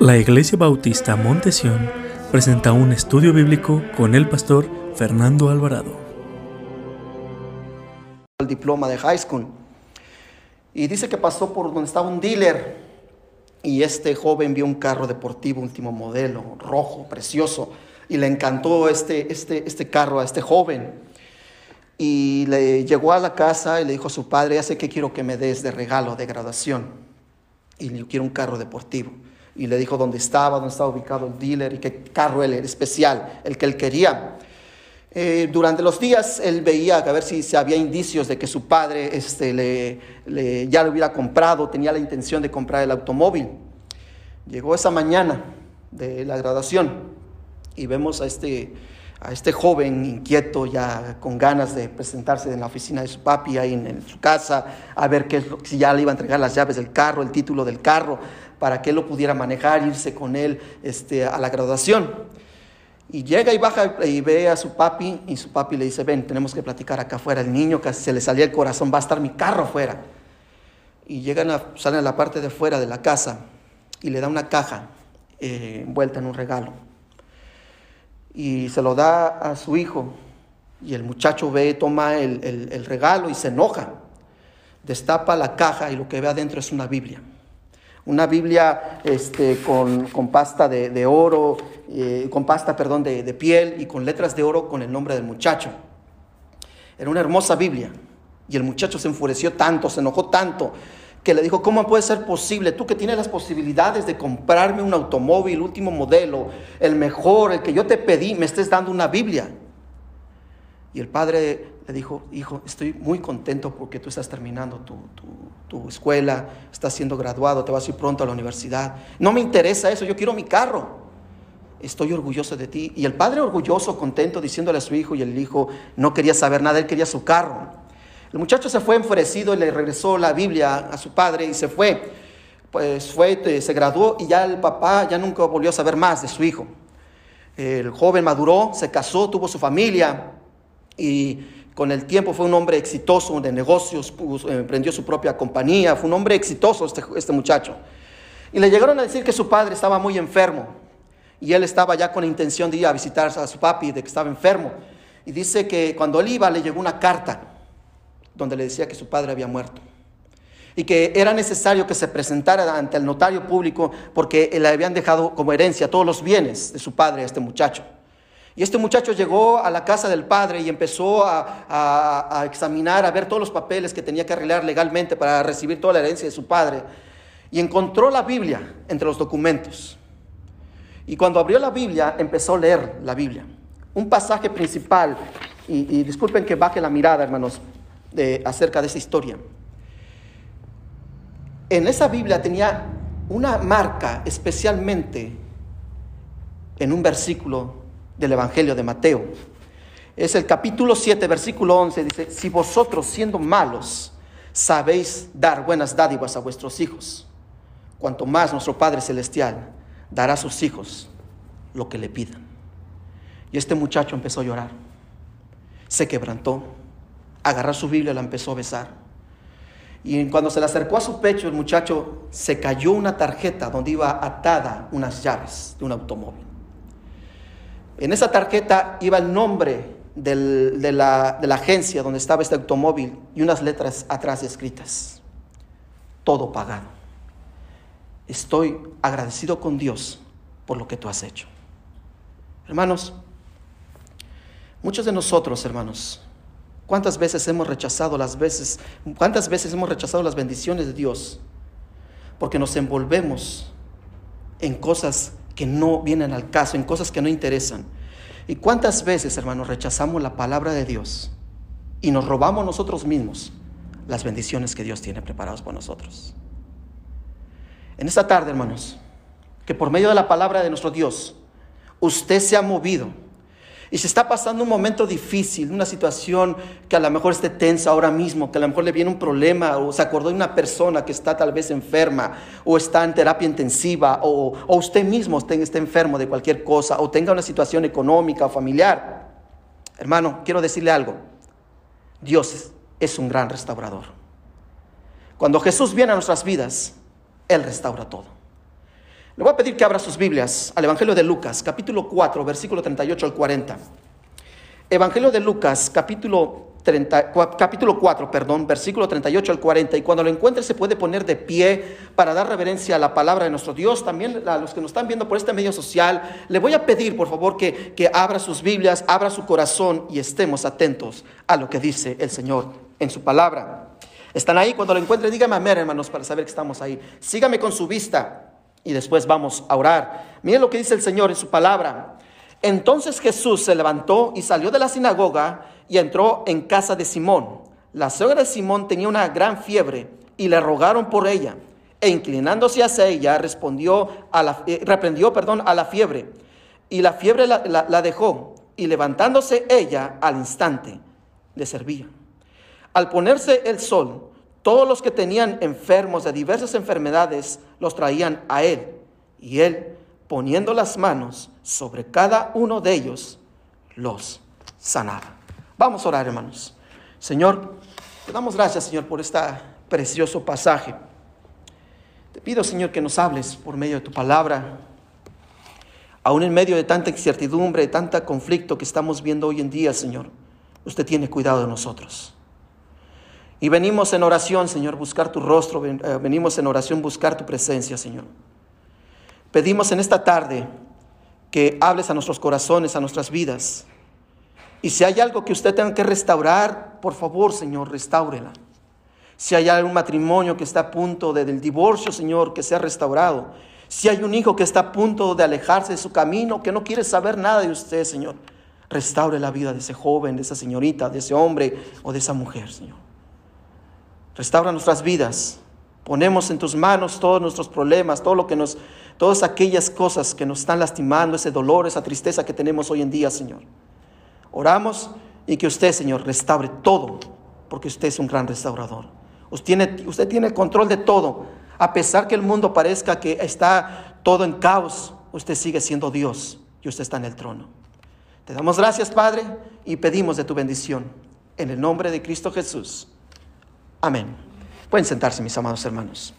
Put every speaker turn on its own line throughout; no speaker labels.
La Iglesia Bautista Montesión presenta un estudio bíblico con el pastor Fernando Alvarado.
El diploma de high school. Y dice que pasó por donde estaba un dealer y este joven vio un carro deportivo último modelo, rojo, precioso, y le encantó este, este, este carro a este joven. Y le llegó a la casa y le dijo a su padre, ya sé que quiero que me des de regalo, de graduación. Y yo quiero un carro deportivo. Y le dijo dónde estaba, dónde estaba ubicado el dealer y qué carro él era especial, el que él quería. Eh, durante los días él veía a ver si, si había indicios de que su padre este, le, ya lo hubiera comprado, tenía la intención de comprar el automóvil. Llegó esa mañana de la graduación y vemos a este, a este joven inquieto, ya con ganas de presentarse en la oficina de su papi, ahí en, su casa, a ver qué si ya le iba a entregar las llaves del carro, el título del carro, para que él lo pudiera manejar, irse con él este, a la graduación. Y llega y baja y ve a su papi y su papi le dice, ven, tenemos que platicar acá afuera. El niño casi se le salía el corazón, va a estar mi carro afuera. Y llegan a, salen a la parte de fuera de la casa y le da una caja eh, envuelta en un regalo. Y se lo da a su hijo. Y el muchacho ve, toma el, el regalo y se enoja. Destapa la caja y lo que ve adentro es una Biblia una Biblia este, con, con, pasta de, de oro, eh, con pasta, perdón, de, de, piel y con letras de oro con el nombre del muchacho. Era una hermosa Biblia. Y el muchacho se enfureció tanto, se enojó tanto, que le dijo, ¿cómo puede ser posible? Tú que tienes las posibilidades de comprarme un automóvil, último modelo, el mejor, el que yo te pedí, me estés dando una Biblia. Y el padre le dijo, hijo, estoy muy contento porque tú estás terminando tu, tu, escuela, estás siendo graduado, te vas a ir pronto a la universidad. No me interesa eso, yo quiero mi carro. Estoy orgulloso de ti. Y el padre orgulloso, contento, diciéndole a su hijo y el hijo no quería saber nada, él quería su carro. El muchacho se fue enfurecido y le regresó la Biblia a su padre y se fue. Pues fue, se graduó y ya el papá ya nunca volvió a saber más de su hijo. El joven maduró, se casó, tuvo su familia y con el tiempo fue un hombre exitoso de negocios, emprendió su propia compañía, fue un hombre exitoso este, este muchacho. Y le llegaron a decir que su padre estaba muy enfermo y él estaba ya con la intención de ir a visitar a su papi, de que estaba enfermo. Y dice que cuando él iba le llegó una carta donde le decía que su padre había muerto y que era necesario que se presentara ante el notario público porque le habían dejado como herencia todos los bienes de su padre a este muchacho. Y este muchacho llegó a la casa del padre y empezó a, examinar, a ver todos los papeles que tenía que arreglar legalmente para recibir toda la herencia de su padre. Y encontró la Biblia entre los documentos. Y cuando abrió la Biblia, empezó a leer la Biblia. Un pasaje principal, y, disculpen que baje la mirada, hermanos, de, acerca de esa historia. En esa Biblia tenía una marca especialmente en un versículo del Evangelio de Mateo. Es el capítulo 7, versículo 11, dice, si vosotros siendo malos sabéis dar buenas dádivas a vuestros hijos, cuanto más nuestro Padre Celestial dará a sus hijos lo que le pidan. Y este muchacho empezó a llorar, se quebrantó, agarró su Biblia y la empezó a besar. Y cuando se le acercó a su pecho, el muchacho se cayó una tarjeta donde iba atada unas llaves de un automóvil. En esa tarjeta iba el nombre de, la, de la agencia donde estaba este automóvil y unas letras atrás escritas. Todo pagado. Estoy agradecido con Dios por lo que tú has hecho. Hermanos, muchos de nosotros, hermanos, ¿cuántas veces hemos rechazado las veces, cuántas veces hemos rechazado las bendiciones de Dios? Porque nos envolvemos en cosas que no vienen al caso, en cosas que no interesan. ¿Y cuántas veces, hermanos, rechazamos la palabra de Dios y nos robamos nosotros mismos las bendiciones que Dios tiene preparadas para nosotros? En esta tarde, hermanos, que por medio de la palabra de nuestro Dios, usted se ha movido y se está pasando un momento difícil, una situación que a lo mejor esté tensa ahora mismo, que a lo mejor le viene un problema, o se acordó de una persona que está tal vez enferma, o está en terapia intensiva, o, usted mismo esté, esté enfermo de cualquier cosa, o tenga una situación económica o familiar. Hermano, quiero decirle algo. Dios es un gran restaurador. Cuando Jesús viene a nuestras vidas, Él restaura todo. Le voy a pedir que abra sus Biblias al Evangelio de Lucas, capítulo 4, versículo 38 al 40. Evangelio de Lucas, capítulo 30, capítulo 4, perdón, versículo 38 al 40. Y cuando lo encuentre se puede poner de pie para dar reverencia a la palabra de nuestro Dios. También a los que nos están viendo por este medio social, le voy a pedir por favor que, que abra sus Biblias, abra su corazón y estemos atentos a lo que dice el Señor en su palabra. Están ahí, cuando lo encuentre, dígame amén, hermanos, para saber que estamos ahí. Sígame con su vista y después vamos a orar. Miren lo que dice el Señor en su palabra. Entonces Jesús se levantó y salió de la sinagoga y entró en casa de Simón. La suegra de Simón tenía una gran fiebre y le rogaron por ella. E inclinándose hacia ella, respondió a la, eh, reprendió perdón, a la fiebre. Y la fiebre la, la dejó. Y levantándose ella al instante, le servía. Al ponerse el sol, todos los que tenían enfermos de diversas enfermedades los traían a él. Y él, poniendo las manos sobre cada uno de ellos, los sanaba. Vamos a orar, hermanos. Señor, te damos gracias, Señor, por este precioso pasaje. Te pido, Señor, que nos hables por medio de tu palabra. Aún en medio de tanta incertidumbre, de tanta conflicto que estamos viendo hoy en día, Señor, usted tiene cuidado de nosotros. Y venimos en oración, Señor, buscar tu rostro, eh, venimos en oración buscar tu presencia, Señor. Pedimos en esta tarde que hables a nuestros corazones, a nuestras vidas. Y si hay algo que usted tenga que restaurar, por favor, Señor, restáurela. Si hay algún matrimonio que está a punto de, del divorcio, Señor, que sea restaurado. Si hay un hijo que está a punto de alejarse de su camino, que no quiere saber nada de usted, Señor, restaure la vida de ese joven, de esa señorita, de ese hombre o de esa mujer, Señor. Restaura nuestras vidas. Ponemos en tus manos todos nuestros problemas, todo lo que nos, todas aquellas cosas que nos están lastimando, ese dolor, esa tristeza que tenemos hoy en día, Señor. Oramos y que usted, Señor, restaure todo, porque usted es un gran restaurador. Usted tiene, usted tiene control de todo. A pesar que el mundo parezca que está todo en caos, usted sigue siendo Dios y usted está en el trono. Te damos gracias, Padre, y pedimos de tu bendición. En el nombre de Cristo Jesús. Amén. Pueden sentarse, mis amados hermanos.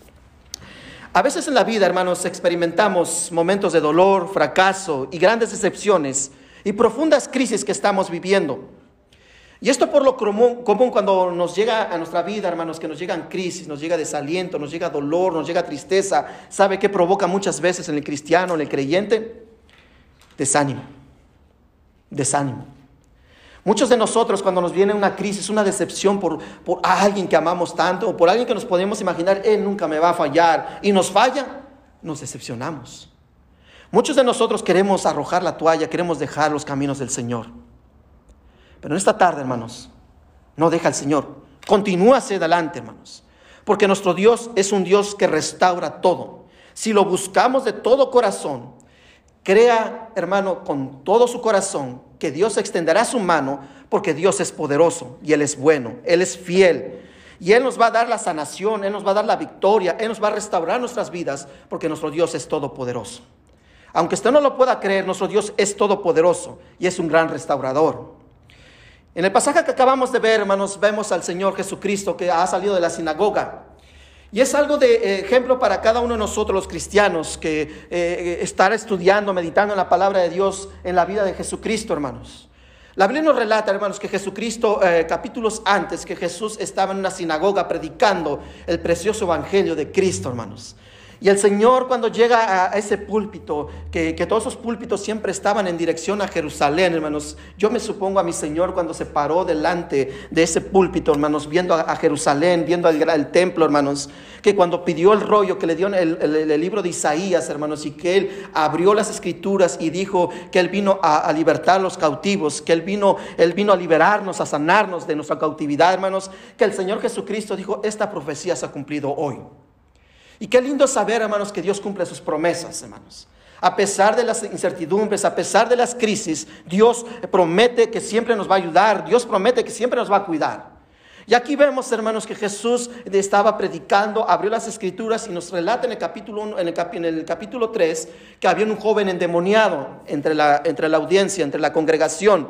A veces en la vida, hermanos, experimentamos momentos de dolor, fracaso y grandes decepciones y profundas crisis que estamos viviendo. Y esto por lo común, cuando nos llega a nuestra vida, hermanos, que nos llegan crisis, nos llega desaliento, nos llega dolor, nos llega tristeza. ¿Sabe qué provoca muchas veces en el cristiano, en el creyente? Desánimo. Desánimo. Muchos de nosotros cuando nos viene una crisis, una decepción por, por alguien que amamos tanto o por alguien que nos podemos imaginar, Él nunca me va a fallar y nos falla, nos decepcionamos. Muchos de nosotros queremos arrojar la toalla, queremos dejar los caminos del Señor. Pero en esta tarde, hermanos, no deja al Señor. Continúa hacia adelante, hermanos. Porque nuestro Dios es un Dios que restaura todo. Si lo buscamos de todo corazón, crea, hermano, con todo su corazón que Dios extenderá su mano porque Dios es poderoso y Él es bueno, Él es fiel. Y Él nos va a dar la sanación, Él nos va a dar la victoria, Él nos va a restaurar nuestras vidas porque nuestro Dios es todopoderoso. Aunque usted no lo pueda creer, nuestro Dios es todopoderoso y es un gran restaurador. En el pasaje que acabamos de ver, hermanos, vemos al Señor Jesucristo que ha salido de la sinagoga y es algo de eh, ejemplo para cada uno de nosotros los cristianos que eh, eh, estar estudiando, meditando en la palabra de Dios en la vida de Jesucristo, hermanos. La Biblia nos relata, hermanos, que Jesucristo, capítulos antes, que Jesús estaba en una sinagoga predicando el precioso evangelio de Cristo, hermanos. Y el Señor cuando llega a ese púlpito, que, todos esos púlpitos siempre estaban en dirección a Jerusalén, hermanos, yo me supongo a mi Señor cuando se paró delante de ese púlpito, hermanos, viendo a, Jerusalén, viendo el, templo, hermanos, que cuando pidió el rollo, que le dio el, libro de Isaías, hermanos, y que Él abrió las escrituras y dijo que Él vino a, a libertar a los cautivos, que Él vino, Él vino a liberarnos, a sanarnos de nuestra cautividad, hermanos, que el Señor Jesucristo dijo, esta profecía se ha cumplido hoy. Y qué lindo saber, hermanos, que Dios cumple sus promesas, hermanos. A pesar de las incertidumbres, a pesar de las crisis, Dios promete que siempre nos va a ayudar, Dios promete que siempre nos va a cuidar. Y aquí vemos, hermanos, que Jesús estaba predicando, abrió las escrituras y nos relata en el capítulo, en, el, capítulo 3 que había un joven endemoniado entre la, entre la audiencia, entre la congregación.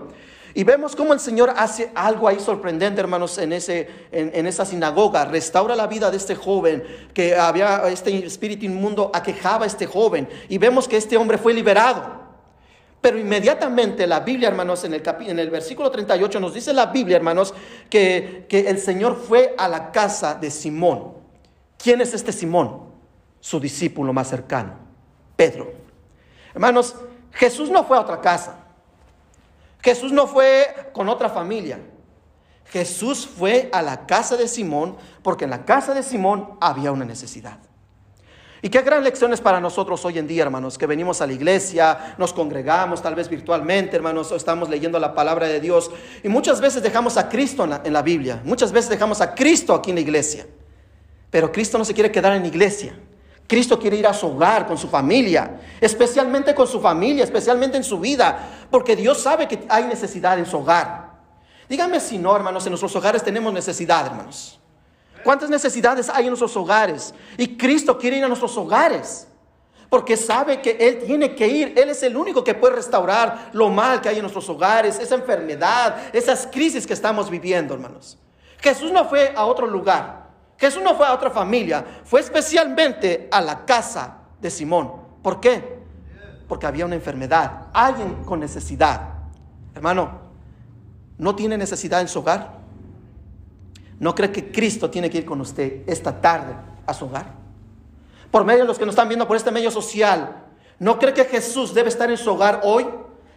Y vemos cómo el Señor hace algo ahí sorprendente, hermanos, en, ese, en, esa sinagoga. Restaura la vida de este joven, que había este espíritu inmundo, aquejaba a este joven. Y vemos que este hombre fue liberado. Pero inmediatamente la Biblia, hermanos, en el, en el versículo 38 nos dice la Biblia, hermanos, que, que el Señor fue a la casa de Simón. ¿Quién es este Simón? Su discípulo más cercano, Pedro. Hermanos, Jesús no fue a otra casa. Jesús no fue con otra familia. Jesús fue a la casa de Simón porque en la casa de Simón había una necesidad. Y qué gran lección es para nosotros hoy en día, hermanos, que venimos a la iglesia, nos congregamos, tal vez virtualmente, hermanos, o estamos leyendo la palabra de Dios. Y muchas veces dejamos a Cristo en la, en la Biblia, muchas veces dejamos a Cristo aquí en la iglesia. Pero Cristo no se quiere quedar en la iglesia. Cristo quiere ir a su hogar, con su familia, especialmente con su familia, especialmente en su vida, porque Dios sabe que hay necesidad en su hogar. Díganme si no, hermanos, en nuestros hogares tenemos necesidad, hermanos. ¿Cuántas necesidades hay en nuestros hogares? Y Cristo quiere ir a nuestros hogares, porque sabe que Él tiene que ir. Él es el único que puede restaurar lo mal que hay en nuestros hogares, esa enfermedad, esas crisis que estamos viviendo, hermanos. Jesús no fue a otro lugar. Jesús no fue a otra familia, fue especialmente a la casa de Simón. ¿Por qué? Porque había una enfermedad, alguien con necesidad. Hermano, ¿no tiene necesidad en su hogar? ¿No cree que Cristo tiene que ir con usted esta tarde a su hogar? Por medio de los que nos están viendo por este medio social, ¿no cree que Jesús debe estar en su hogar hoy?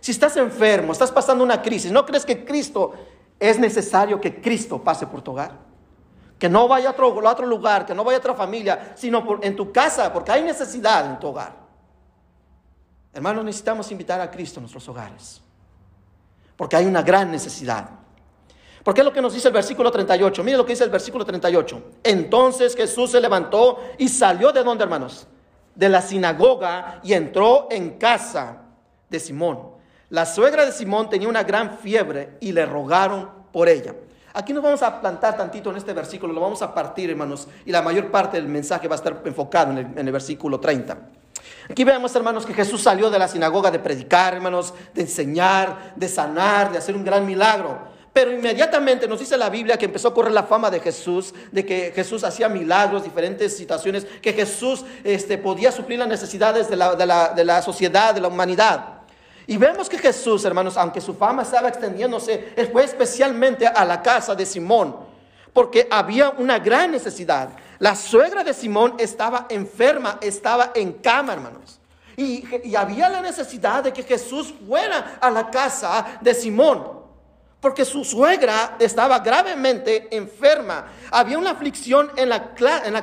Si estás enfermo, estás pasando una crisis, ¿no crees que Cristo es necesario que Cristo pase por tu hogar? Que no vaya a otro, otro lugar, que no vaya a otra familia, sino en tu casa, porque hay necesidad en tu hogar. Hermanos, necesitamos invitar a Cristo a nuestros hogares, porque hay una gran necesidad. Porque es lo que nos dice el versículo 38. Mire lo que dice el versículo 38. Entonces Jesús se levantó y salió de dónde, hermanos? De la sinagoga y entró en casa de Simón. La suegra de Simón tenía una gran fiebre y le rogaron por ella. Aquí nos vamos a plantar tantito en este versículo, lo vamos a partir, hermanos, y la mayor parte del mensaje va a estar enfocado en el, versículo 30. Aquí vemos, hermanos, que Jesús salió de la sinagoga de predicar, hermanos, de enseñar, de sanar, de hacer un gran milagro. Pero inmediatamente nos dice la Biblia que empezó a correr la fama de Jesús, de que Jesús hacía milagros, diferentes situaciones, que Jesús este, podía suplir las necesidades de la, de la sociedad, de la humanidad. Y vemos que Jesús, hermanos, aunque su fama estaba extendiéndose, fue especialmente a la casa de Simón, porque había una gran necesidad. La suegra de Simón estaba enferma, estaba en cama, hermanos. Y, había la necesidad de que Jesús fuera a la casa de Simón porque su suegra estaba gravemente enferma. Había una aflicción en la,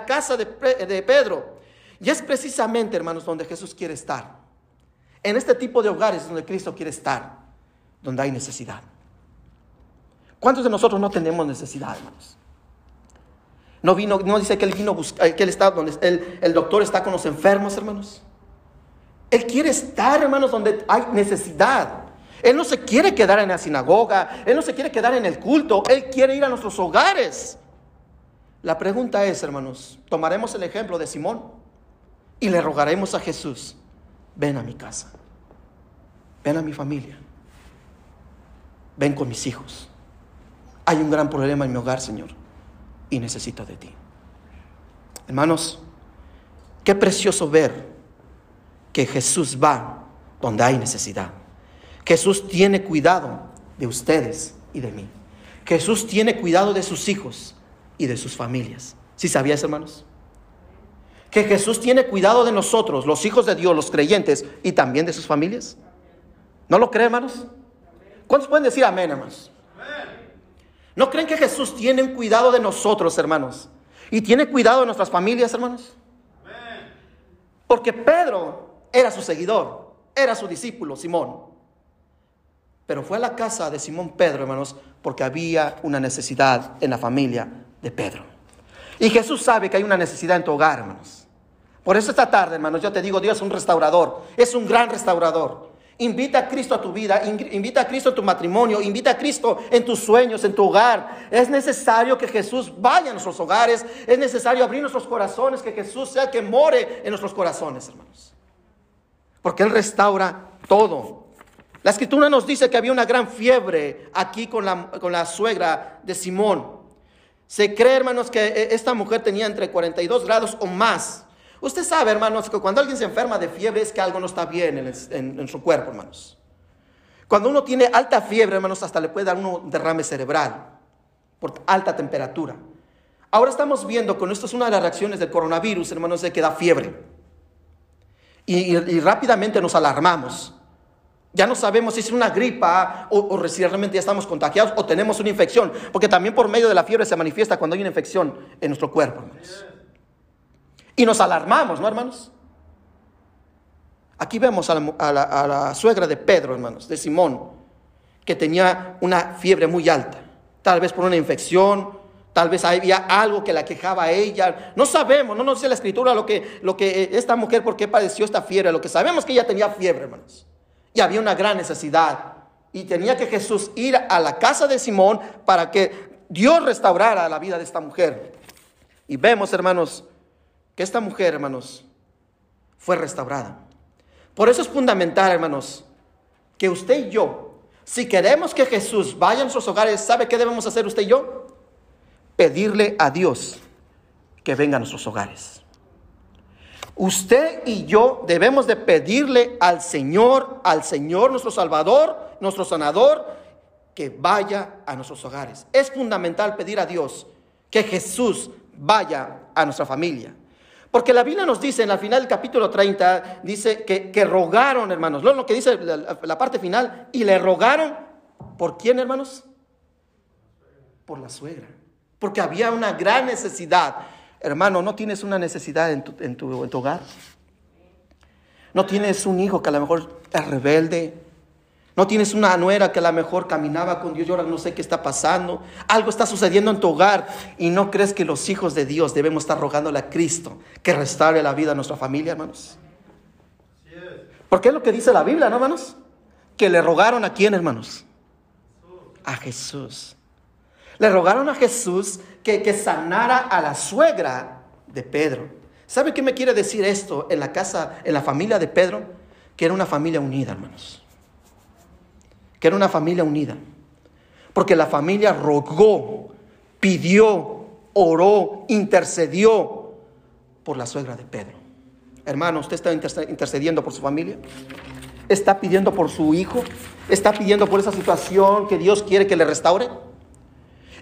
casa de, Pedro. Y es precisamente, hermanos, donde Jesús quiere estar. En este tipo de hogares donde Cristo quiere estar, donde hay necesidad. ¿Cuántos de nosotros no tenemos necesidad, hermanos? No vino, no dice que él vino buscar, que él está donde el, el doctor está con los enfermos, hermanos. Él quiere estar, hermanos, donde hay necesidad. Él no se quiere quedar en la sinagoga, Él no se quiere quedar en el culto, Él quiere ir a nuestros hogares. La pregunta es, hermanos, tomaremos el ejemplo de Simón y le rogaremos a Jesús ven a mi casa, ven a mi familia, ven con mis hijos. Hay un gran problema en mi hogar, Señor, y necesito de ti. Hermanos, qué precioso ver que Jesús va donde hay necesidad. Jesús tiene cuidado de ustedes y de mí. Jesús tiene cuidado de sus hijos y de sus familias. ¿Sí sabías, hermanos? Que Jesús tiene cuidado de nosotros, los hijos de Dios, los creyentes, y también de sus familias? ¿No lo creen, hermanos? ¿Cuántos pueden decir amén, hermanos? ¿No creen que Jesús tiene cuidado de nosotros, hermanos? Y tiene cuidado de nuestras familias, hermanos. Porque Pedro era su seguidor, era su discípulo, Simón. Pero fue a la casa de Simón Pedro, hermanos, porque había una necesidad en la familia de Pedro. Y Jesús sabe que hay una necesidad en tu hogar, hermanos. Por eso esta tarde, hermanos, yo te digo, Dios es un restaurador, es un gran restaurador. Invita a Cristo a tu vida, invita a Cristo en tu matrimonio, invita a Cristo en tus sueños, en tu hogar. Es necesario que Jesús vaya a nuestros hogares, es necesario abrir nuestros corazones, que Jesús sea el que more en nuestros corazones, hermanos. Porque Él restaura todo. La escritura nos dice que había una gran fiebre aquí con la, con la suegra de Simón. Se cree, hermanos, que e, esta mujer tenía entre 42 grados o más. Usted sabe, hermanos, que cuando alguien se enferma de fiebre es que algo no está bien en, en su cuerpo, hermanos. Cuando uno tiene alta fiebre, hermanos, hasta le puede dar un derrame cerebral por alta temperatura. Ahora estamos viendo con esto es una de las reacciones del coronavirus, hermanos, de que da fiebre. Y, rápidamente nos alarmamos. Ya no sabemos si es una gripa o, si realmente ya estamos contagiados o tenemos una infección, porque también por medio de la fiebre se manifiesta cuando hay una infección en nuestro cuerpo. Hermanos. Y nos alarmamos, ¿no, hermanos? Aquí vemos a la, suegra de Pedro, hermanos, de Simón, que tenía una fiebre muy alta, tal vez por una infección Tal vez había algo que la quejaba a ella. No sabemos, no nos dice la escritura lo que, lo que eh, esta mujer, por qué padeció esta fiebre. Lo que sabemos que ella tenía fiebre, hermanos. Y había una gran necesidad. Y tenía que Jesús ir a la casa de Simón para que Dios restaurara la vida de esta mujer. Y vemos, hermanos, que esta mujer, hermanos, fue restaurada. Por eso es fundamental, hermanos, que usted y yo, si queremos que Jesús vaya a nuestros hogares, ¿sabe qué debemos hacer usted y yo? pedirle a Dios que venga a nuestros hogares. Usted y yo debemos de pedirle al Señor, al Señor nuestro Salvador, nuestro sanador, que vaya a nuestros hogares. Es fundamental pedir a Dios que Jesús vaya a nuestra familia. Porque la Biblia nos dice en la final del capítulo 30, dice que, rogaron, hermanos, lo que dice la, la parte final, y le rogaron, ¿por quién, hermanos? Por la suegra porque había una gran necesidad. Hermano, ¿no tienes una necesidad en tu, en tu, en tu hogar? ¿No tienes un hijo que a lo mejor es rebelde? ¿No tienes una nuera que a lo mejor caminaba con Dios y ahora no sé qué está pasando? Algo está sucediendo en tu hogar y no crees que los hijos de Dios debemos estar rogándole a Cristo que restaure la vida a nuestra familia, hermanos. Porque es lo que dice la Biblia, ¿no, hermanos? Que le rogaron a quién, hermanos? A Jesús. Le rogaron a Jesús que, que sanara a la suegra de Pedro. ¿Sabe qué me quiere decir esto en la casa, en la familia de Pedro? Que era una familia unida, hermanos. Que era una familia unida. Porque la familia rogó, pidió, oró, intercedió por la suegra de Pedro. Hermano, ¿usted está intercediendo por su familia? ¿Está pidiendo por su hijo? ¿Está pidiendo por esa situación que Dios quiere que le restaure?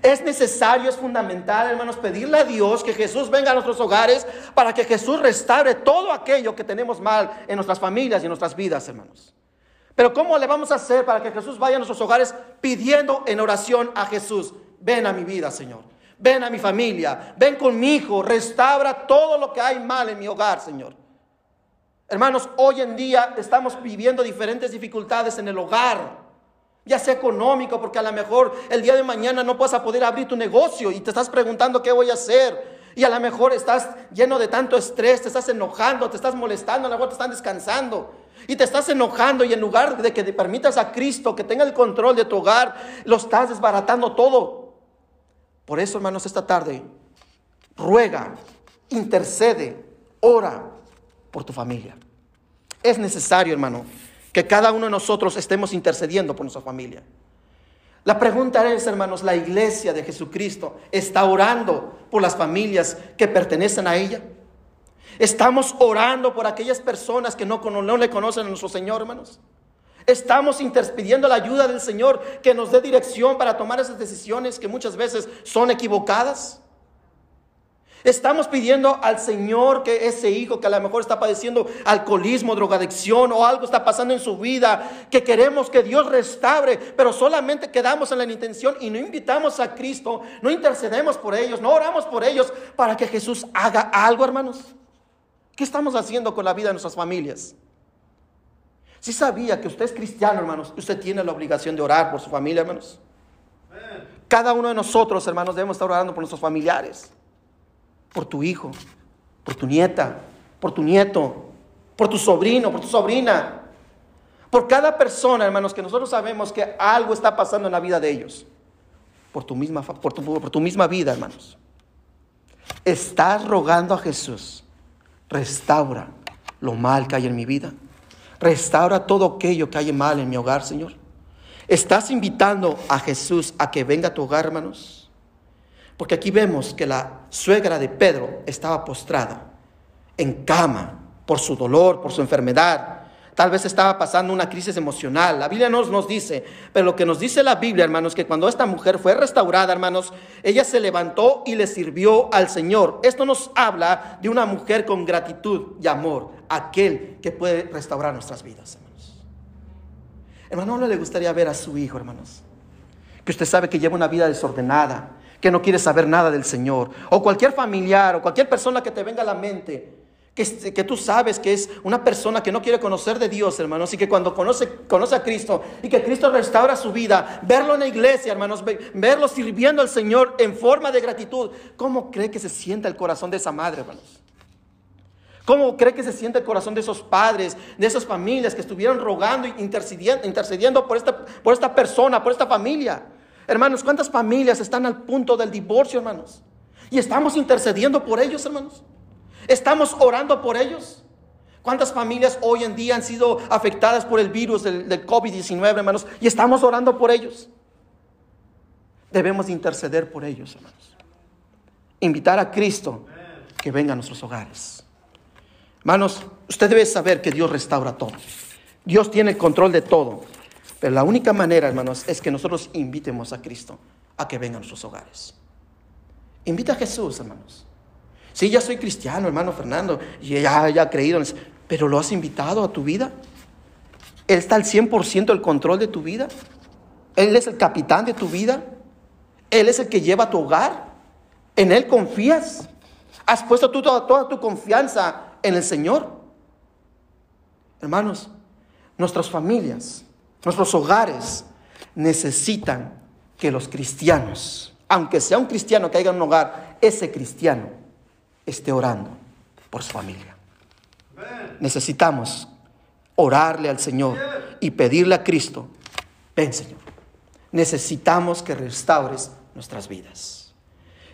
Es necesario, es fundamental, hermanos, pedirle a Dios que Jesús venga a nuestros hogares para que Jesús restaure todo aquello que tenemos mal en nuestras familias y en nuestras vidas, hermanos. Pero ¿cómo le vamos a hacer para que Jesús vaya a nuestros hogares pidiendo en oración a Jesús? Ven a mi vida, Señor. Ven a mi familia. Ven con mi hijo. Restaura todo lo que hay mal en mi hogar, Señor. Hermanos, hoy en día estamos viviendo diferentes dificultades en el hogar ya sea económico, porque a lo mejor el día de mañana no vas a poder abrir tu negocio y te estás preguntando qué voy a hacer. Y a lo mejor estás lleno de tanto estrés, te estás enojando, te estás molestando, a lo mejor te están descansando. Y te estás enojando y en lugar de que te permitas a Cristo que tenga el control de tu hogar, lo estás desbaratando todo. Por eso, hermanos, esta tarde, ruega, intercede, ora por tu familia. Es necesario, hermano, que cada uno de nosotros estemos intercediendo por nuestra familia. La pregunta es, hermanos, ¿la iglesia de Jesucristo está orando por las familias que pertenecen a ella? ¿Estamos orando por aquellas personas que no, no le conocen a nuestro Señor, hermanos? Estamos interpidiendo la ayuda del Señor que nos dé dirección para tomar esas decisiones que muchas veces son equivocadas. Estamos pidiendo al Señor que ese hijo que a lo mejor está padeciendo alcoholismo, drogadicción o algo está pasando en su vida, que queremos que Dios restaure, pero solamente quedamos en la intención y no invitamos a Cristo, no intercedemos por ellos, no oramos por ellos para que Jesús haga algo, hermanos. ¿Qué estamos haciendo con la vida de nuestras familias? Si sabía que usted es cristiano, hermanos, usted tiene la obligación de orar por su familia, hermanos. Cada uno de nosotros, hermanos, debemos estar orando por nuestros familiares por tu hijo, por tu nieta, por tu nieto, por tu sobrino, por tu sobrina, por cada persona, hermanos, que nosotros sabemos que algo está pasando en la vida de ellos, por tu misma, por tu misma vida, hermanos. Estás rogando a Jesús, restaura lo mal que hay en mi vida, Restaura todo aquello que hay mal en mi hogar, Señor. ¿Estás invitando a Jesús a que venga a tu hogar, hermanos? Porque aquí vemos que la suegra de Pedro estaba postrada en cama por su dolor, por su enfermedad. Tal vez estaba pasando una crisis emocional. La Biblia no nos dice, pero lo que nos dice la Biblia, hermanos, que cuando esta mujer fue restaurada, hermanos, ella se levantó y le sirvió al Señor. Esto nos habla de una mujer con gratitud y amor, aquel que puede restaurar nuestras vidas, hermanos. Hermano, ¿no le gustaría ver a su hijo, hermanos? Que usted sabe que lleva una vida desordenada, que no quiere saber nada del Señor, o cualquier familiar o cualquier persona que te venga a la mente que, tú sabes que es una persona que no quiere conocer de Dios, hermanos, y que cuando conoce, conoce a Cristo y que Cristo restaura su vida, verlo en la iglesia, hermanos, verlo sirviendo al Señor en forma de gratitud, ¿cómo cree que se sienta el corazón de esa madre, hermanos? ¿Cómo cree que se siente el corazón de esos padres, de esas familias que estuvieron rogando e intercediendo, intercediendo por, esta, por esta persona, por esta familia? Hermanos, ¿cuántas familias están al punto del divorcio, hermanos? Y estamos intercediendo por ellos, hermanos. ¿Estamos orando por ellos? ¿Cuántas familias hoy en día han sido afectadas por el virus del, COVID-19, hermanos? Y estamos orando por ellos. Debemos interceder por ellos, hermanos. Invitar a Cristo que venga a nuestros hogares. Hermanos, usted debe saber que Dios restaura todo. Dios tiene el control de todo. Pero la única manera, hermanos, es que nosotros invitemos a Cristo a que venga a nuestros hogares. Invita a Jesús, hermanos. Sí, ya soy cristiano, hermano Fernando, y ya, ya creído, pero ¿lo has invitado a tu vida? ¿Él está al 100% el control de tu vida? ¿Él es el capitán de tu vida? ¿Él es el que lleva tu hogar? ¿En Él confías? ¿Has puesto toda, toda tu confianza en el Señor? Hermanos, nuestras familias, nuestros hogares necesitan que los cristianos, aunque sea un cristiano que haya un hogar, ese cristiano esté orando por su familia. Necesitamos orarle al Señor y pedirle a Cristo, ven Señor, necesitamos que restaures nuestras vidas.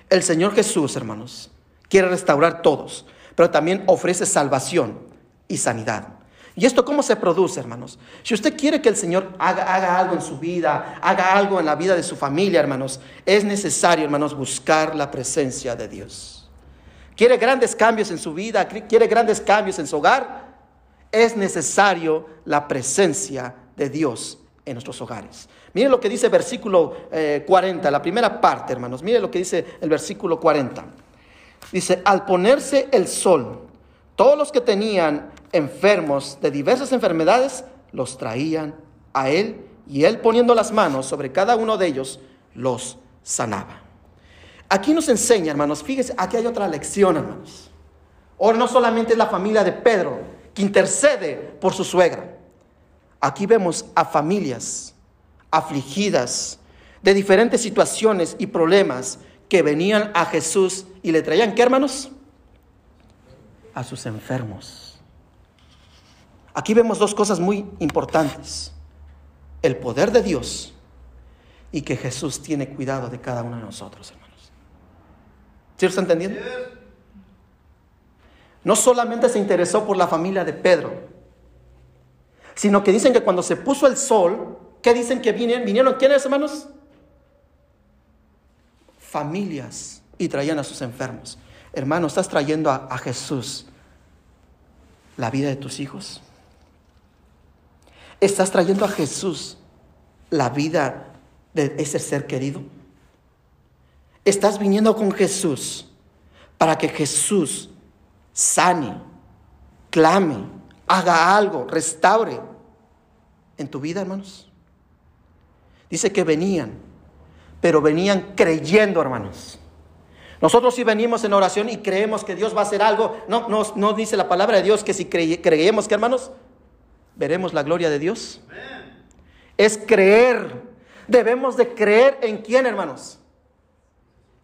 El Señor Jesús, hermanos, quiere restaurar todos, pero también ofrece salvación y sanidad. ¿Y esto cómo se produce, hermanos? Si usted quiere que el Señor haga, haga, algo en su vida, haga algo en la vida de su familia, hermanos, es necesario, hermanos, buscar la presencia de Dios quiere grandes cambios en su vida, quiere grandes cambios en su hogar, es necesario la presencia de Dios en nuestros hogares. Miren lo que dice el versículo 40, eh, la primera parte, hermanos. Miren lo que dice el versículo 40. Dice, al ponerse el sol, todos los que tenían enfermos de diversas enfermedades, los traían a él y él poniendo las manos sobre cada uno de ellos, los sanaba. Aquí nos enseña, hermanos, fíjese, aquí hay otra lección, hermanos. Ahora no solamente es la familia de Pedro que intercede por su suegra. Aquí vemos a familias afligidas de diferentes situaciones y problemas que venían a Jesús y le traían, ¿qué hermanos? A sus enfermos. Aquí vemos dos cosas muy importantes. El poder de Dios y que Jesús tiene cuidado de cada uno de nosotros, hermanos. ¿Sí está entendiendo? No solamente se interesó por la familia de Pedro, sino que dicen que cuando se puso el sol, ¿qué dicen que vinieron? ¿Vinieron quiénes, hermanos? Familias y traían a sus enfermos. Hermano, estás trayendo a, a Jesús la vida de tus hijos. Estás trayendo a Jesús la vida de ese ser querido. Estás viniendo con Jesús para que Jesús sane, clame, haga algo, restaure en tu vida, hermanos. Dice que venían, pero venían creyendo, hermanos. Nosotros si venimos en oración y creemos que Dios va a hacer algo, no, no, dice la palabra de Dios que si creemos que, hermanos, veremos la gloria de Dios. Es creer. Debemos de creer en quién, hermanos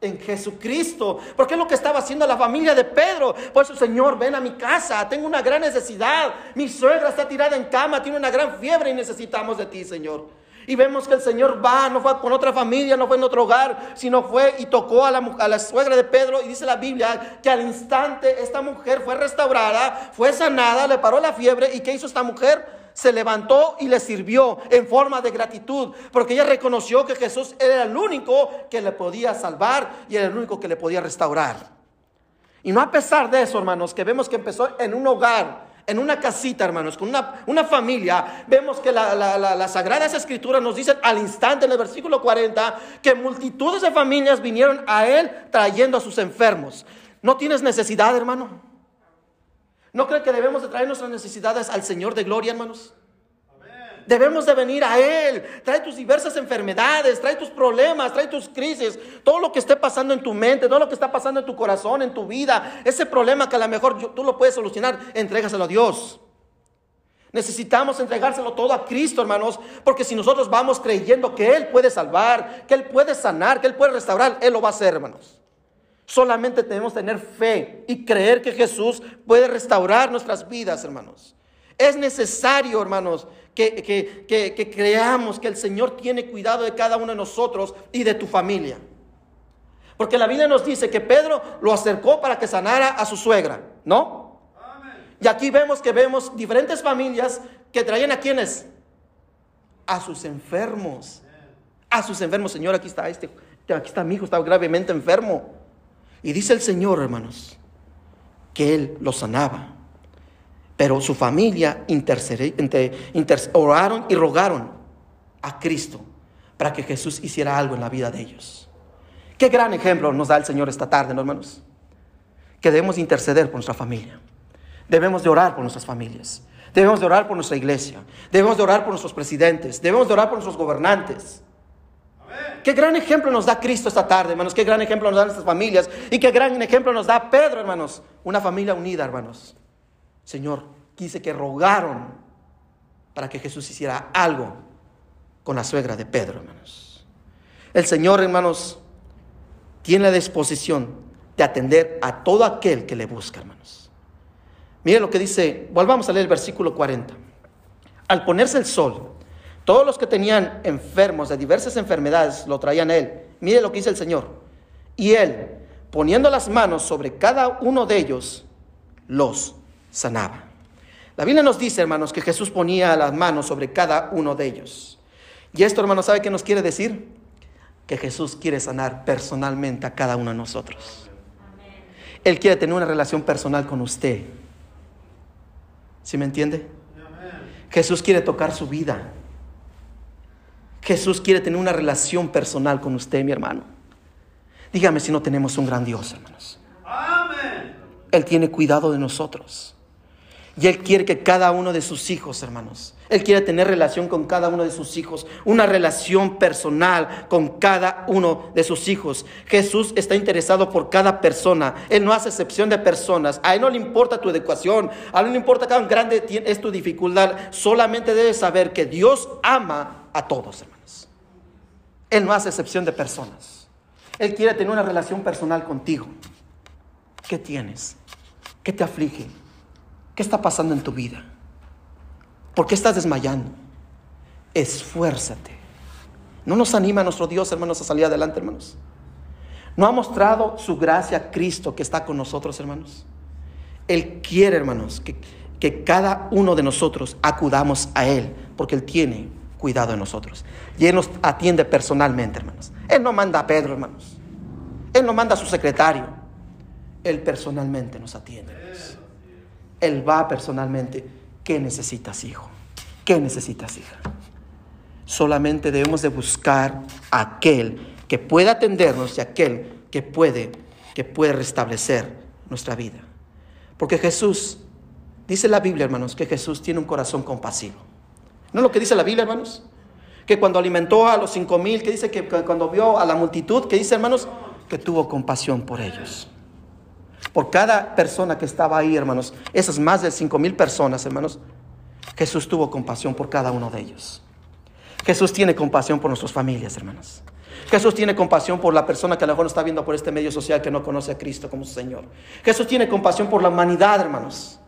en Jesucristo. Porque es lo que estaba haciendo la familia de Pedro. Por eso, Señor, ven a mi casa. Tengo una gran necesidad. Mi suegra está tirada en cama, tiene una gran fiebre y necesitamos de ti, Señor. Y vemos que el Señor va, no fue con otra familia, no fue en otro hogar, sino fue y tocó a la, a la suegra de Pedro. Y dice la Biblia que al instante esta mujer fue restaurada, fue sanada, le paró la fiebre. ¿Y qué hizo esta mujer? Se levantó y le sirvió en forma de gratitud, porque ella reconoció que Jesús era el único que le podía salvar y era el único que le podía restaurar. Y no a pesar de eso, hermanos, que vemos que empezó en un hogar, en una casita, hermanos, con una, una familia, vemos que la, la, las Sagradas Escrituras nos dicen al instante en el versículo 40 que multitudes de familias vinieron a él trayendo a sus enfermos. ¿No tienes necesidad, hermano? ¿No creen que debemos de traer nuestras necesidades al Señor de gloria, hermanos? Debemos de venir a Él. Trae tus diversas enfermedades, trae tus problemas, trae tus crisis, todo lo que esté pasando en tu mente, todo lo que está pasando en tu corazón, en tu vida. Ese problema que a lo mejor tú lo puedes solucionar, entrégaselo a Dios. Necesitamos entregárselo todo a Cristo, hermanos, porque si nosotros vamos creyendo que Él puede salvar, que Él puede sanar, que Él puede restaurar, Él lo va a hacer, hermanos. Solamente tenemos que tener fe y creer que Jesús puede restaurar nuestras vidas, hermanos. Es necesario, hermanos, que, creamos que el Señor tiene cuidado de cada uno de nosotros y de tu familia. Porque la Biblia nos dice que Pedro lo acercó para que sanara a su suegra, ¿no? Y aquí vemos que vemos diferentes familias que traían a quienes? A sus enfermos. A sus enfermos, Señor, aquí está este, aquí está mi hijo, está gravemente enfermo. Y dice el Señor, hermanos, que Él lo sanaba. Pero su familia oraron y rogaron a Cristo para que Jesús hiciera algo en la vida de ellos. Qué gran ejemplo nos da el Señor esta tarde, hermanos? Que debemos interceder por nuestra familia. Debemos de orar por nuestras familias. Debemos de orar por nuestra iglesia. Debemos de orar por nuestros presidentes. Debemos de orar por nuestros gobernantes. Qué gran ejemplo nos da Cristo esta tarde, hermanos. Qué gran ejemplo nos dan nuestras familias. Y qué gran ejemplo nos da Pedro, hermanos. Una familia unida, hermanos. Señor, quise que rogaron para que Jesús hiciera algo con la suegra de Pedro, hermanos. El Señor, hermanos, tiene la disposición de atender a todo aquel que le busca, hermanos. Miren lo que dice, volvamos a leer el versículo 40. Al ponerse el sol, todos los que tenían enfermos de diversas enfermedades lo traían a él. Mire lo que dice el Señor. Y él, poniendo las manos sobre cada uno de ellos, los sanaba. La Biblia nos dice, hermanos, que Jesús ponía las manos sobre cada uno de ellos. Y esto, hermanos, ¿sabe qué nos quiere decir? Que Jesús quiere sanar personalmente a cada uno de nosotros. Él quiere tener una relación personal con usted. ¿Sí me entiende? Jesús quiere tocar su vida. Jesús quiere tener una relación personal con usted, mi hermano. Dígame si no tenemos un gran Dios, hermanos. Él tiene cuidado de nosotros. Y Él quiere que cada uno de sus hijos, hermanos, Él quiere tener relación con cada uno de sus hijos, una relación personal con cada uno de sus hijos. Jesús está interesado por cada persona. Él no hace excepción de personas. A Él no le importa tu educación, a Él no le importa cuán grande es tu dificultad. Solamente debes saber que Dios ama a todos, hermanos. Él no hace excepción de personas. Él quiere tener una relación personal contigo. ¿Qué tienes? ¿Qué te aflige? ¿Qué está pasando en tu vida? ¿Por qué estás desmayando? Esfuérzate. ¿No nos anima nuestro Dios, hermanos, a salir adelante, hermanos? ¿No ha mostrado su gracia a Cristo que está con nosotros, hermanos? Él quiere, hermanos, que, que cada uno de nosotros acudamos a Él, porque Él tiene cuidado de nosotros. Y Él nos atiende personalmente, hermanos. Él no manda a Pedro, hermanos. Él no manda a su secretario. Él personalmente nos atiende. Él va personalmente. ¿Qué necesitas, hijo? ¿Qué necesitas, hija? Solamente debemos de buscar a aquel que pueda atendernos y aquel que puede, que puede restablecer nuestra vida. Porque Jesús, dice la Biblia, hermanos, que Jesús tiene un corazón compasivo. ¿No es lo que dice la Biblia, hermanos? Que cuando alimentó a los cinco mil, que dice que cuando vio a la multitud, que dice, hermanos, que tuvo compasión por ellos. Por cada persona que estaba ahí, hermanos, esas más de cinco mil personas, hermanos, Jesús tuvo compasión por cada uno de ellos. Jesús tiene compasión por nuestras familias, hermanos. Jesús tiene compasión por la persona que a lo mejor está viendo por este medio social que no conoce a Cristo como su Señor. Jesús tiene compasión por la humanidad, hermanos.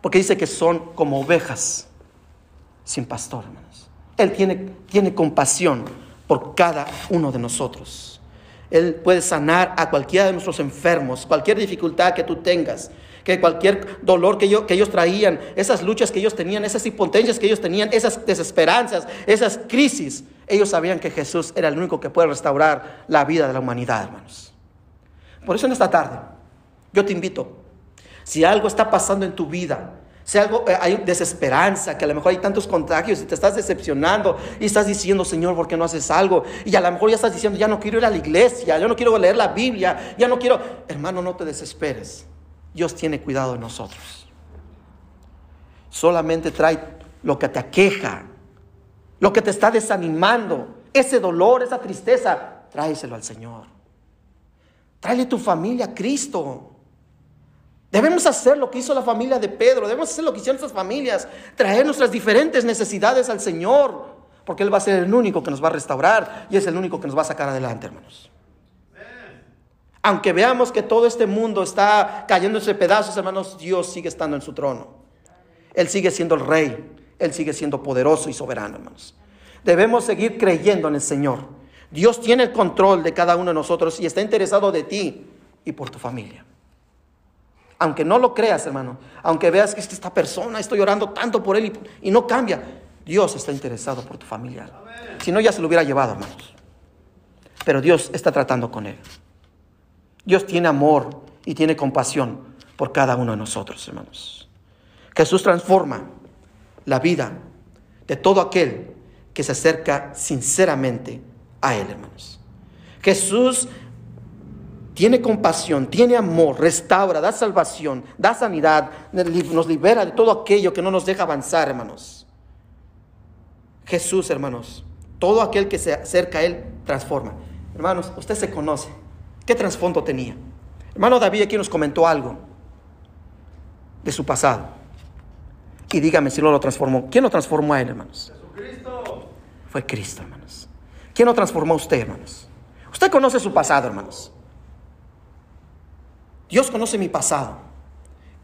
Porque dice que son como ovejas sin pastor, hermanos. Él tiene, tiene compasión por cada uno de nosotros. Él puede sanar a cualquiera de nuestros enfermos, cualquier dificultad que tú tengas, que cualquier dolor que, que ellos traían, esas luchas que ellos tenían, esas impotencias que ellos tenían, esas desesperanzas, esas crisis, ellos sabían que Jesús era el único que puede restaurar la vida de la humanidad, hermanos. Por eso en esta tarde, yo te invito, si algo está pasando en tu vida, si algo, eh, hay desesperanza, que a lo mejor hay tantos contagios y te estás decepcionando y estás diciendo, Señor, ¿por qué no haces algo? Y a lo mejor ya estás diciendo, ya no quiero ir a la iglesia, ya no quiero leer la Biblia, ya no quiero... Hermano, no te desesperes. Dios tiene cuidado de nosotros. Solamente trae lo que te aqueja, lo que te está desanimando, ese dolor, esa tristeza, tráeselo al Señor. Tráele tu familia a Cristo. Debemos hacer lo que hizo la familia de Pedro, debemos hacer lo que hicieron nuestras familias, traer nuestras diferentes necesidades al Señor, porque Él va a ser el único que nos va a restaurar y es el único que nos va a sacar adelante, hermanos. Aunque veamos que todo este mundo está cayéndose pedazos, hermanos, Dios sigue estando en su trono. Él sigue siendo el rey, Él sigue siendo poderoso y soberano, hermanos. Debemos seguir creyendo en el Señor. Dios tiene el control de cada uno de nosotros y está interesado de ti y por tu familia. Aunque no lo creas, hermano, aunque veas que esta persona, estoy orando tanto por él y, no cambia, Dios está interesado por tu familia. Si no, ya se lo hubiera llevado, hermanos. Pero Dios está tratando con él. Dios tiene amor y tiene compasión por cada uno de nosotros, hermanos. Jesús transforma la vida de todo aquel que se acerca sinceramente a Él, hermanos. Jesús tiene compasión, tiene amor, restaura, da salvación, da sanidad, nos libera de todo aquello que no nos deja avanzar, hermanos. Jesús, hermanos, todo aquel que se acerca a Él transforma. Hermanos, usted se conoce. ¿Qué trasfondo tenía? Hermano David aquí nos comentó algo de su pasado. Y dígame si no lo transformó. ¿Quién lo transformó a él, hermanos? Jesucristo. Fue Cristo, hermanos. ¿Quién lo transformó a usted, hermanos? Usted conoce su pasado, hermanos. Dios conoce mi pasado.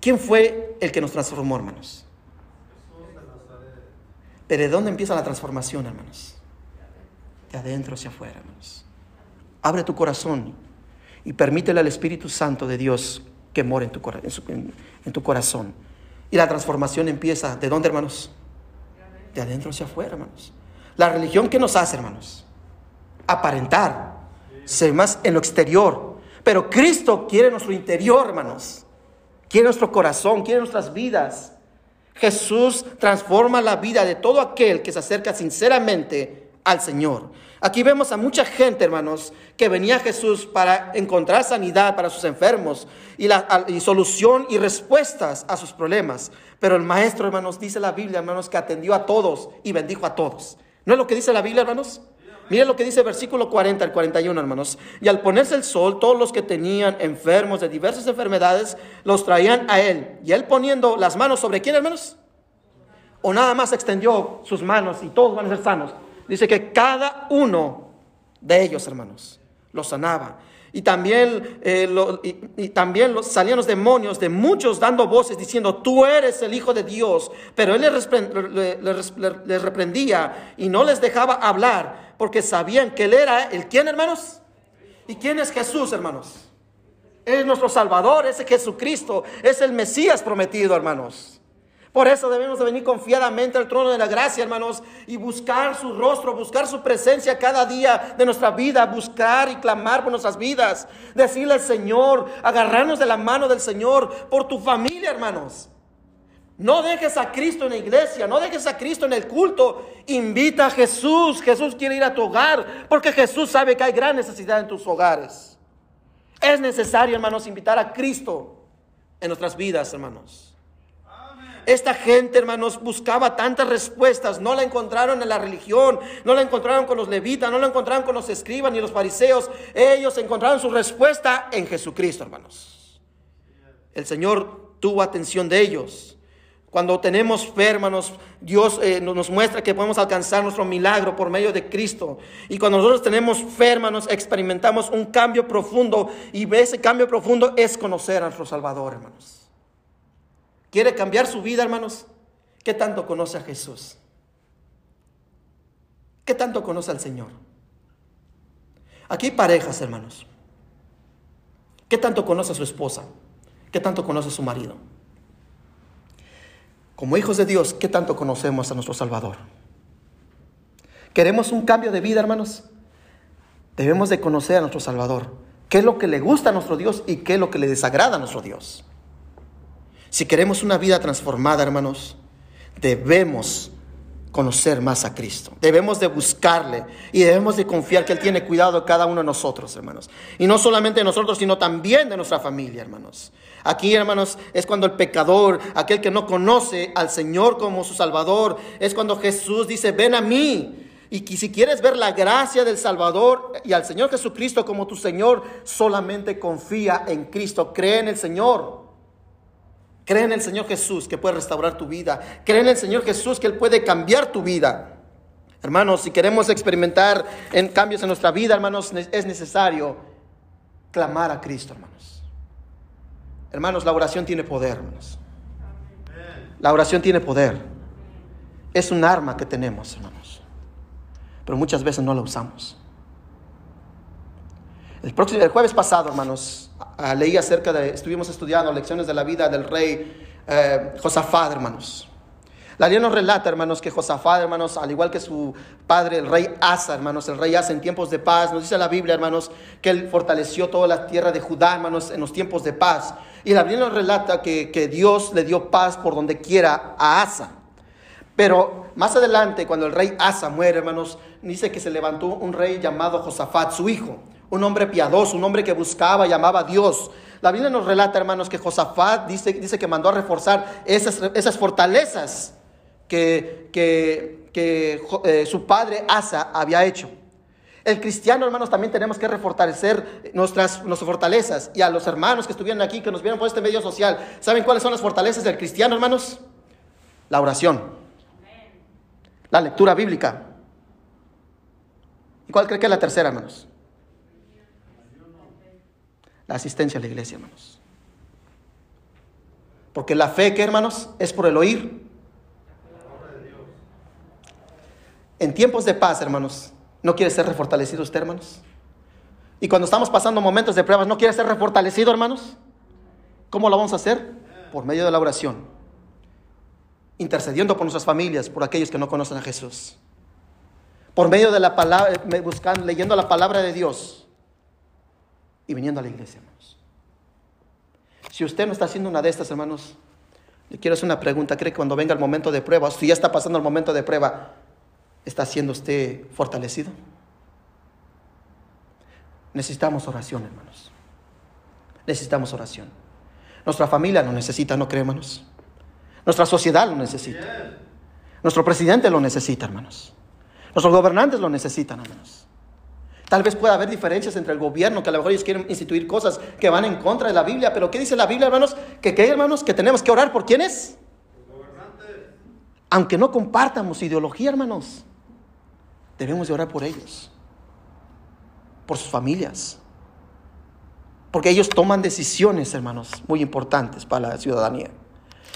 ¿Quién fue el que nos transformó, hermanos? Pero ¿de dónde empieza la transformación, hermanos? De adentro hacia afuera, hermanos. Abre tu corazón y permítele al Espíritu Santo de Dios que more en tu, corazón. Y la transformación empieza, ¿de dónde, hermanos? De adentro hacia afuera, hermanos. La religión, ¿qué nos hace, hermanos? Aparentar, ser en lo exterior, pero Cristo quiere nuestro interior, hermanos. Quiere nuestro corazón, quiere nuestras vidas. Jesús transforma la vida de todo aquel que se acerca sinceramente al Señor. Aquí vemos a mucha gente, hermanos, que venía a Jesús para encontrar sanidad para sus enfermos y, solución y respuestas a sus problemas. Pero el maestro, hermanos, dice la Biblia, hermanos, que atendió a todos y bendijo a todos. ¿No es lo que dice la Biblia, hermanos? Miren lo que dice versículo 40 al 41, hermanos. Y al ponerse el sol, todos los que tenían enfermos de diversas enfermedades los traían a él. Y él poniendo las manos sobre quién, hermanos? O nada más extendió sus manos y todos van a ser sanos. Dice que cada uno de ellos, hermanos, los sanaba. Y también, eh, y, también salían los demonios de muchos dando voces diciendo, tú eres el Hijo de Dios. Pero él les, reprendía y no les dejaba hablar porque sabían que él era el quién, hermanos. ¿Y quién es Jesús, hermanos? Es nuestro Salvador, es Jesucristo, es el Mesías prometido, hermanos. Por eso debemos de venir confiadamente al trono de la gracia, hermanos, y buscar su rostro, buscar su presencia cada día de nuestra vida, buscar y clamar por nuestras vidas, decirle al Señor, agarrarnos de la mano del Señor por tu familia, hermanos. No dejes a Cristo en la iglesia, no dejes a Cristo en el culto. Invita a Jesús. Jesús quiere ir a tu hogar porque Jesús sabe que hay gran necesidad en tus hogares. Es necesario, hermanos, invitar a Cristo en nuestras vidas, hermanos. Esta gente, hermanos, buscaba tantas respuestas, no la encontraron en la religión, no la encontraron con los levitas, no la encontraron con los escribas ni los fariseos. Ellos encontraron su respuesta en Jesucristo, hermanos. El Señor tuvo atención de ellos. Cuando tenemos fe, hermanos, Dios eh, nos muestra que podemos alcanzar nuestro milagro por medio de Cristo. Y cuando nosotros tenemos fe, hermanos, experimentamos un cambio profundo. Y ese cambio profundo es conocer a nuestro Salvador, hermanos. ¿Quiere cambiar su vida, hermanos? ¿Qué tanto conoce a Jesús? ¿Qué tanto conoce al Señor? Aquí parejas, hermanos. ¿Qué tanto conoce a su esposa? ¿Qué tanto conoce a su marido? Como hijos de Dios, ¿qué tanto conocemos a nuestro Salvador? ¿Queremos un cambio de vida, hermanos? Debemos de conocer a nuestro Salvador. ¿Qué es lo que le gusta a nuestro Dios y qué es lo que le desagrada a nuestro Dios? Si queremos una vida transformada, hermanos, debemos conocer más a Cristo. Debemos de buscarle y debemos de confiar que Él tiene cuidado de cada uno de nosotros, hermanos. Y no solamente de nosotros, sino también de nuestra familia, hermanos. Aquí, hermanos, es cuando el pecador, aquel que no conoce al Señor como su Salvador, es cuando Jesús dice, ven a mí. Y si quieres ver la gracia del Salvador y al Señor Jesucristo como tu Señor, solamente confía en Cristo, cree en el Señor. Cree en el Señor Jesús que puede restaurar tu vida. Cree en el Señor Jesús que Él puede cambiar tu vida. Hermanos, si queremos experimentar en cambios en nuestra vida, hermanos, es necesario clamar a Cristo, hermanos. Hermanos, la oración tiene poder, hermanos. La oración tiene poder. Es un arma que tenemos, hermanos. Pero muchas veces no la usamos. El, próximo, jueves pasado, hermanos, leí acerca de, estuvimos estudiando lecciones de la vida del rey eh, Josafat, hermanos. La Biblia nos relata, hermanos, que Josafat, hermanos, al igual que su padre, el rey Asa, hermanos, el rey Asa en tiempos de paz, nos dice la Biblia, hermanos, que él fortaleció toda la tierra de Judá, hermanos, en los tiempos de paz. Y la Biblia nos relata que, que Dios le dio paz por donde quiera a Asa. Pero más adelante, cuando el rey Asa muere, hermanos, dice que se levantó un rey llamado Josafat, su hijo un hombre piadoso, un hombre que buscaba, llamaba a Dios. La Biblia nos relata, hermanos, que Josafat dice, dice que mandó a reforzar esas fortalezas que, que, eh, su padre Asa había hecho. El cristiano, hermanos, también tenemos que refortalecer nuestras, nuestras fortalezas. Y a los hermanos que estuvieron aquí, que nos vieron por este medio social, ¿saben cuáles son las fortalezas del cristiano, hermanos? La oración, la lectura bíblica. ¿Y cuál cree que es la tercera, hermanos? la asistencia a la iglesia, hermanos. Porque la fe, ¿qué hermanos? Es por el oír. En tiempos de paz, hermanos, ¿no quiere ser refortalecido usted, hermanos? Y cuando estamos pasando momentos de pruebas, ¿no quiere ser refortalecido, hermanos? ¿Cómo lo vamos a hacer? Por medio de la oración. Intercediendo por nuestras familias, por aquellos que no conocen a Jesús. Por medio de la palabra, buscando, leyendo la palabra de Dios y viniendo a la iglesia, hermanos. Si usted no está haciendo una de estas, hermanos, le quiero hacer una pregunta. ¿Cree que cuando venga el momento de prueba, si ya está pasando el momento de prueba, está siendo usted fortalecido? Necesitamos oración, hermanos. Necesitamos oración. Nuestra familia lo necesita, ¿no cree, hermanos? Nuestra sociedad lo necesita. Nuestro presidente lo necesita, hermanos. Nuestros gobernantes lo necesitan, hermanos. Tal vez pueda haber diferencias entre el gobierno, que a lo mejor ellos quieren instituir cosas que van en contra de la Biblia, pero ¿qué dice la Biblia, hermanos? Que qué, hermanos, que tenemos que orar por quiénes? Aunque no compartamos ideología, hermanos, debemos de orar por ellos, por sus familias, porque ellos toman decisiones, hermanos, muy importantes para la ciudadanía.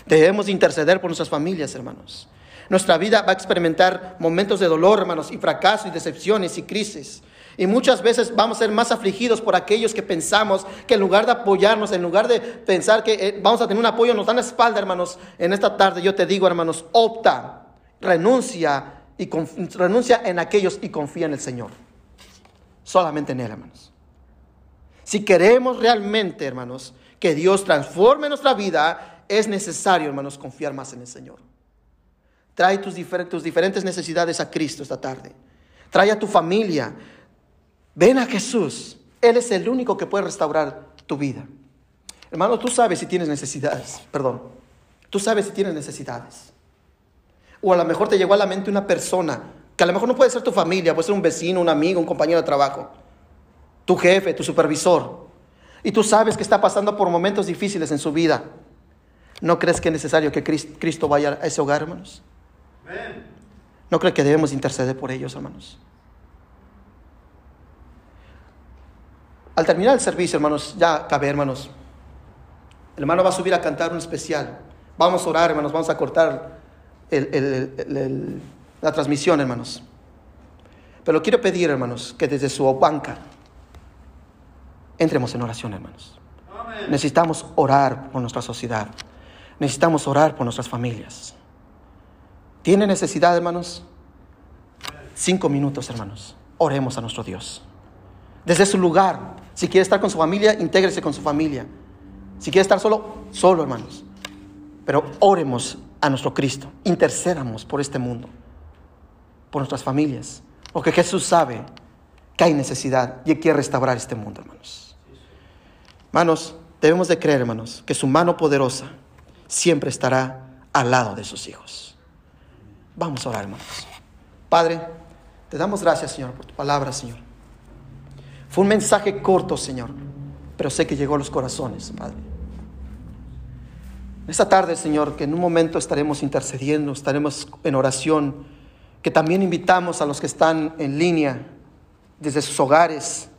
Debemos de interceder por nuestras familias, hermanos. Nuestra vida va a experimentar momentos de dolor, hermanos, y fracaso y decepciones y crisis. Y muchas veces vamos a ser más afligidos por aquellos que pensamos que en lugar de apoyarnos, en lugar de pensar que eh, vamos a tener un apoyo, nos dan la espalda, hermanos. En esta tarde yo te digo, hermanos, opta, renuncia y renuncia en aquellos y confía en el Señor. Solamente en Él, hermanos. Si queremos realmente, hermanos, que Dios transforme nuestra vida, es necesario, hermanos, confiar más en el Señor. Trae tus, tus diferentes necesidades a Cristo esta tarde. Trae a tu familia, Ven a Jesús. Él es el único que puede restaurar tu vida. Hermano, tú sabes si tienes necesidades, perdón. Tú sabes si tienes necesidades. O a lo mejor te llegó a la mente una persona, que a lo mejor no puede ser tu familia, puede ser un vecino, un amigo, un compañero de trabajo, tu jefe, tu supervisor. Y tú sabes que está pasando por momentos difíciles en su vida. ¿No crees que es necesario que Cristo vaya a ese hogar, hermanos? ¿No crees que debemos interceder por ellos, hermanos? Al terminar el servicio, hermanos, ya cabe, hermanos. El hermano va a subir a cantar un especial. Vamos a orar, hermanos, vamos a cortar la transmisión, hermanos. Pero quiero pedir, hermanos, que desde su banca entremos en oración, hermanos. Necesitamos orar por nuestra sociedad. Necesitamos orar por nuestras familias. ¿Tiene necesidad, hermanos? Cinco minutos, hermanos. Oremos a nuestro Dios. Desde su lugar. Si quiere estar con su familia, intégrese con su familia. Si quiere estar solo, solo, hermanos. Pero oremos a nuestro Cristo. Intercedamos por este mundo. Por nuestras familias. Porque Jesús sabe que hay necesidad y quiere restaurar este mundo, hermanos. Hermanos, debemos de creer, hermanos, que su mano poderosa siempre estará al lado de sus hijos. Vamos a orar, hermanos. Padre, te damos gracias, Señor, por tu palabra, Señor. Fue un mensaje corto, Señor, pero sé que llegó a los corazones, Padre. Esta tarde, Señor, que en un momento estaremos intercediendo, estaremos en oración, que también invitamos a los que están en línea desde sus hogares,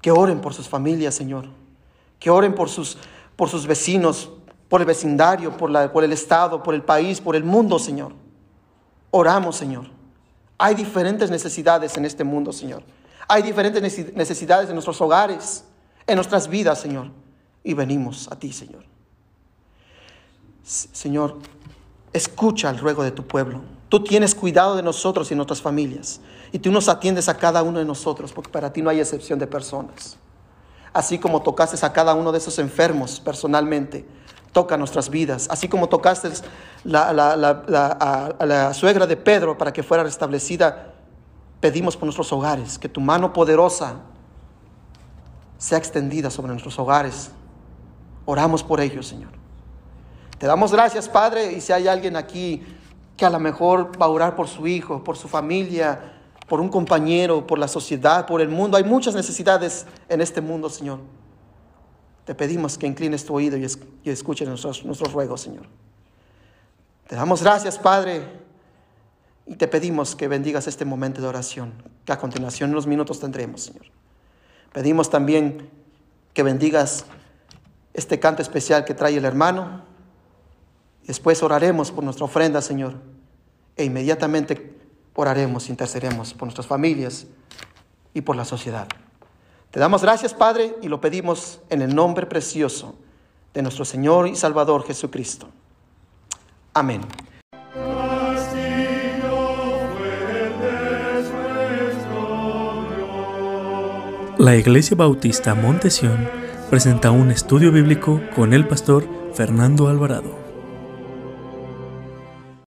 que oren por sus familias, Señor, que oren por sus, por sus vecinos, por el vecindario, por, por el Estado, por el país, por el mundo, Señor. Oramos, Señor. Hay diferentes necesidades en este mundo, Señor. Hay diferentes necesidades en nuestros hogares, en nuestras vidas, Señor. Y venimos a ti, Señor. Señor, escucha el ruego de tu pueblo. Tú tienes cuidado de nosotros y nuestras familias. Y tú nos atiendes a cada uno de nosotros, porque para ti no hay excepción de personas. Así como tocaste a cada uno de esos enfermos personalmente, toca nuestras vidas. Así como tocaste la, a, la suegra de Pedro para que fuera restablecida, pedimos por nuestros hogares, que tu mano poderosa sea extendida sobre nuestros hogares. Oramos por ellos, Señor. Te damos gracias, Padre, y si hay alguien aquí que a lo mejor va a orar por su hijo, por su familia, por un compañero, por la sociedad, por el mundo. Hay muchas necesidades en este mundo, Señor. Te pedimos que inclines tu oído y, escuches nuestros, nuestros ruegos, Señor. Te damos gracias, Padre, y te pedimos que bendigas este momento de oración, que a continuación en unos minutos tendremos, Señor. Pedimos también que bendigas este canto especial que trae el hermano. Después oraremos por nuestra ofrenda, Señor. E inmediatamente oraremos, intercederemos por nuestras familias y por la sociedad. Te damos gracias, Padre, y lo pedimos en el nombre precioso de nuestro Señor y Salvador Jesucristo. Amén.
La Iglesia Bautista Montesión presenta un estudio bíblico con el pastor Fernando Alvarado.